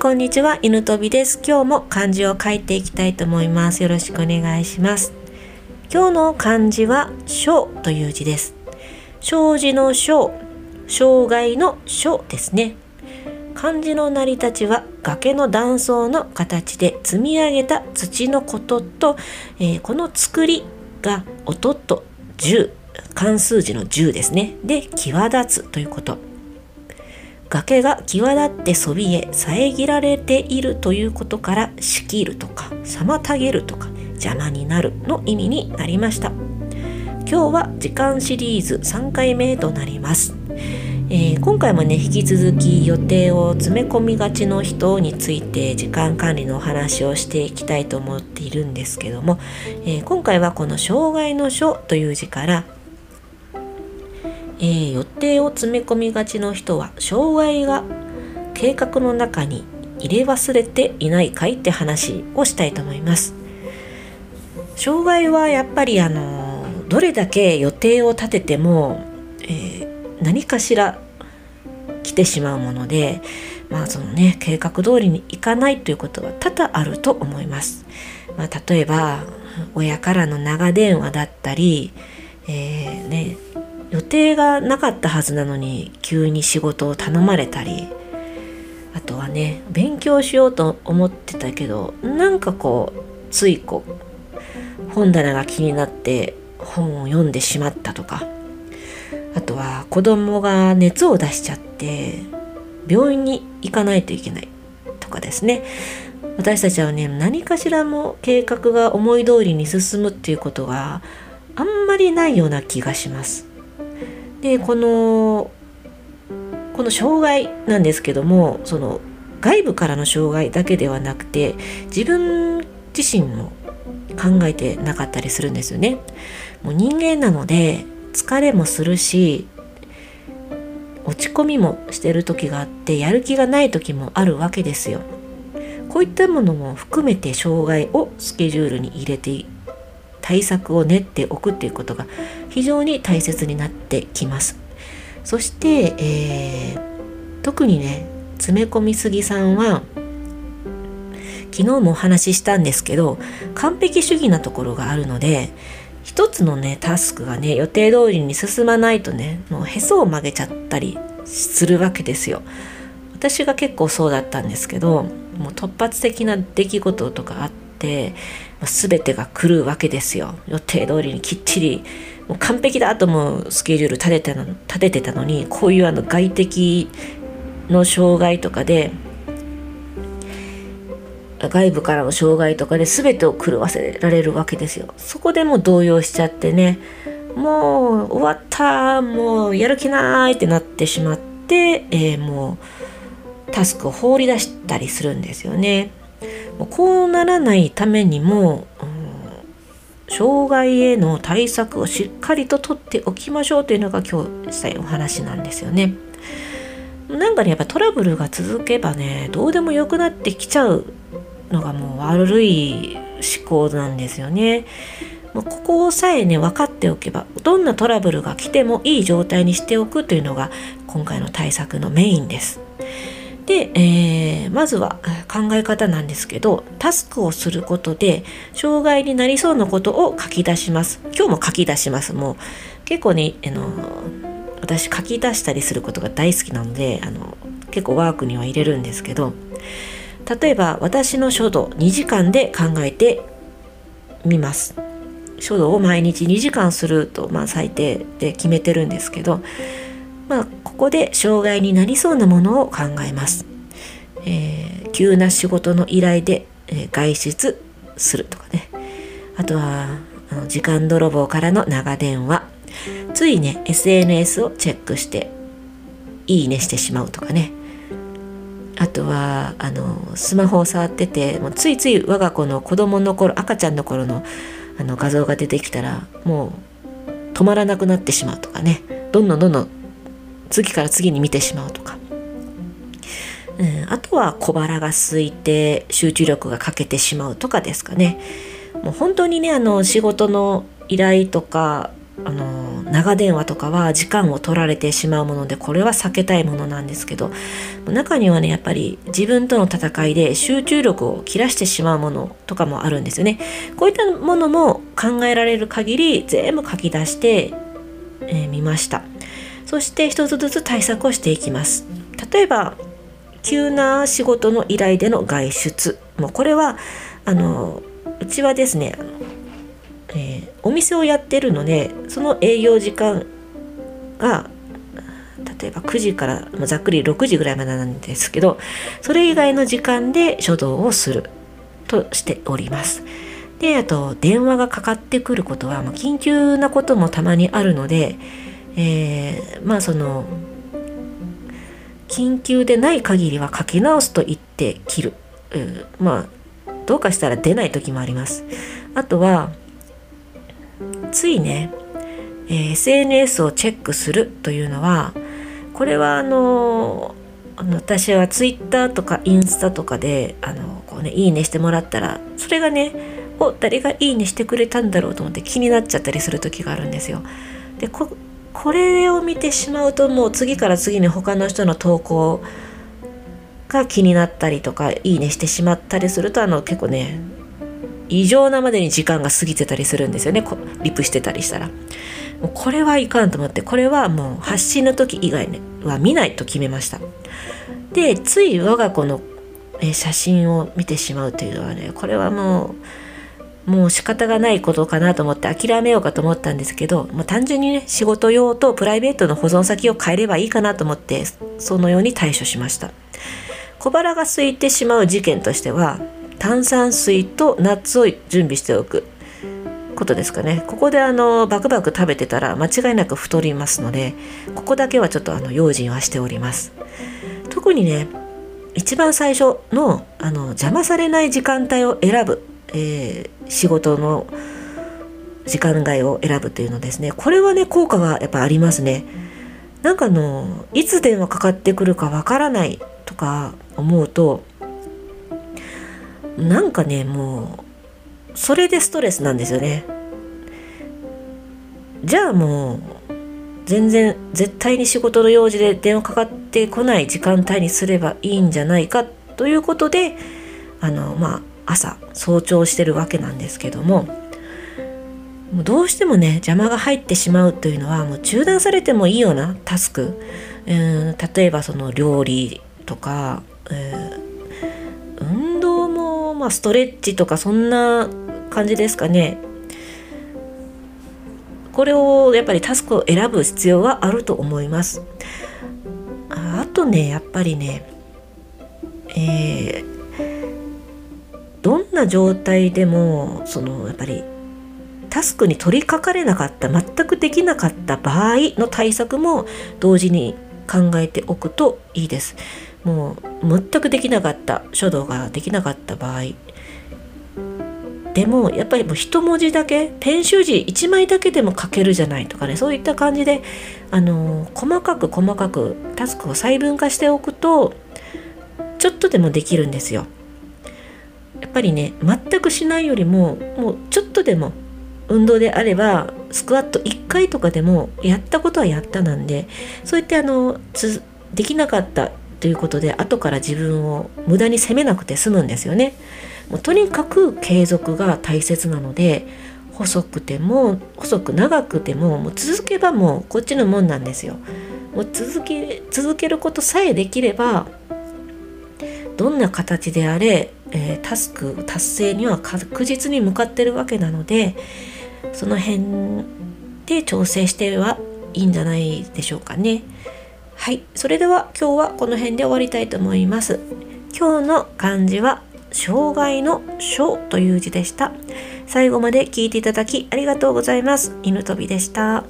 こんにちは犬飛びです。今日も漢字を書いていきたいと思います。よろしくお願いします。今日の漢字は小という字です。障子の小障害の小ですね。漢字の成り立ちは崖の断層の形で積み上げた土のことと、えー、この作りが音と10漢数字の10ですね。で際立つということ。崖が際立ってそびえ遮られているということから仕切るとか妨げるとか邪魔になるの意味になりました。今日は時間シリーズ3回目となります、えー、今回もね引き続き予定を詰め込みがちの人について時間管理のお話をしていきたいと思っているんですけども、えー、今回はこの障害の書という字からえー、予定を詰め込みがちの人は障害が計画の中に入れ忘れていないかいって話をしたいと思います。障害はやっぱりあのどれだけ予定を立てても、えー、何かしら来てしまうものでまあそのね計画通りにいかないということは多々あると思います。まあ、例えば親からの長電話だったり、えー、定がなかったはずなのに急に仕事を頼まれたりあとはね勉強しようと思ってたけどなんかこうついこう本棚が気になって本を読んでしまったとかあとは子供が熱を出しちゃって病院に行かないといけないとかですね。私たちはね何かしらも計画が思い通りに進むっていうことがあんまりないような気がします。でこのこの障害なんですけどもその外部からの障害だけではなくて自分自身も考えてなかったりするんですよね。もう人間なので疲れもするし落ち込みもしてる時があってやる気がない時もあるわけですよ。こういったものも含めて障害をスケジュールに入れて対策を練っておくっていうことが非常に大切になってきます。そして、えー、特にね詰め込みすぎさんは昨日もお話ししたんですけど完璧主義なところがあるので一つのねタスクがね予定通りに進まないとねもうへそを曲げちゃったりするわけですよ。私が結構そうだったんですけどもう突発的な出来事とかあって全てが来るわけですよ。予定通りにきっちりもう完璧だと思うスケジュール立てて立ててたのにこういうあの外的の障害とかで外部からの障害とかで全てを狂わせられるわけですよ。そこでも動揺しちゃってねもう終わったもうやる気ないってなってしまって、えー、もうタスクを放り出したりするんですよね。こうならないためにも、うん、障害への対策をしっかりと取っておきましょうというのが今日したいお話なんですよね。なんかねやっぱトラブルが続けばねどうでもよくなってきちゃうのがもう悪い思考なんですよね。ここさえね分かっておけばどんなトラブルが来てもいい状態にしておくというのが今回の対策のメインです。で、えー、まずは考え方なんですけどタスクをすることで障害になりそうなことを書き出します。今日も書き出します。もう結構ねあの私書き出したりすることが大好きなのであの結構ワークには入れるんですけど例えば私の書道2時間で考えてみます。書道を毎日2時間すると、まあ、最低で決めてるんですけどまあ、ここで障害になりそうなものを考えます。えー、急な仕事の依頼で、え、外出するとかね。あとは、あの時間泥棒からの長電話。ついね、SNS をチェックして、いいねしてしまうとかね。あとは、あの、スマホを触ってて、もうついつい我が子の子供の頃、赤ちゃんの頃のあの画像が出てきたら、もう止まらなくなってしまうとかね。どんどんどんどん次から次に見てしまうとか、あとは小腹が空いて集中力が欠けてしまうとかですかね。もう本当にねあの仕事の依頼とかあの長電話とかは時間を取られてしまうものでこれは避けたいものなんですけど中にはねやっぱり自分との戦いで集中力を切らしてしまうものとかもあるんですよね。こういったものも考えられる限り全部書き出してみ、えー、ました。そして一つずつ対策をしていきます。例えば急な仕事の依頼での外出もうこれはあのうちはですねえー、お店をやってるのでその営業時間が例えば9時からざっくり6時ぐらいまでなんですけどそれ以外の時間で書道をするとしております。であと電話がかかってくることは、まあ、緊急なこともたまにあるので、えー、まあその緊急でない限りは書き直すと言って切る、う、まあどうかしたら出ない時もあります。あとはついね、えー、SNS をチェックするというのはこれはあのあの私は Twitter とかインスタとかであのこう、ね、いいねしてもらったらそれがねお誰がいいねしてくれたんだろうと思って気になっちゃったりする時があるんですよ。でここれを見てしまうともう次から次に他の人の投稿が気になったりとかいいねしてしまったりするとあの結構ね異常なまでに時間が過ぎてたりするんですよね。リプしてたりしたら。もうこれはいかんと思ってこれはもう発信の時以外は見ないと決めました。でつい我が子の写真を見てしまうというのはねこれはもうもう仕方がないことかなと思って諦めようかと思ったんですけど、まあ、単純にね仕事用とプライベートの保存先を変えればいいかなと思ってそのように対処しました。小腹が空いてしまう事件としては炭酸水とナッツを準備しておく。ことですかね。ここであのバクバク食べてたら間違いなく太りますのでここだけはちょっとあの用心はしております。特にね一番最初のあの邪魔されない時間帯を選ぶ、えー、仕事の時間外を選ぶというのですね。これはね効果がやっぱありますね。なんかあのいつ電話かかってくるかわからないとか思うとなんかねもうそれでストレスなんですよね。じゃあもう全然絶対に仕事の用事で電話かかってこない時間帯にすればいいんじゃないかということであのまあ朝早朝してるわけなんですけどももうどうしてもね邪魔が入ってしまうというのはもう中断されてもいいようなタスク。うん例えばその料理とか、え運動も、まあ、ストレッチとかそんな感じですかね。これをやっぱりタスクを選ぶ必要はあると思います。あとねやっぱりねえー、な状態でもそのやっぱりタスクに取り掛かれなかった全くできなかった場合の対策も同時に考えておくといいです。もう全くできなかった書道ができなかった場合でもやっぱりもう一文字だけペン習字1枚だけでも書けるじゃないとかねそういった感じであの細かく細かくタスクを細分化しておくとちょっとでもできるんですよ。っぱりね全くしないよりももうちょっとでも運動であればスクワット1回とかでもやったことはやったなんでそういってあのできなかったということで後から自分を無駄に責めなくて済むんですよね。もうとにかく継続が大切なので細くても細く長くてももう続けばもうこっちのもんなんですよ。もう続け続けることさえできればどんな形であれ、えー、タスク達成には確実に向かってるわけなのでその辺で調整してはいいんじゃないでしょうかね。はい、それでは今日はこの辺で終わりたいと思います。今日の漢字は障害の章という字でした。最後まで聞いていただきありがとうございます。犬飛びでした。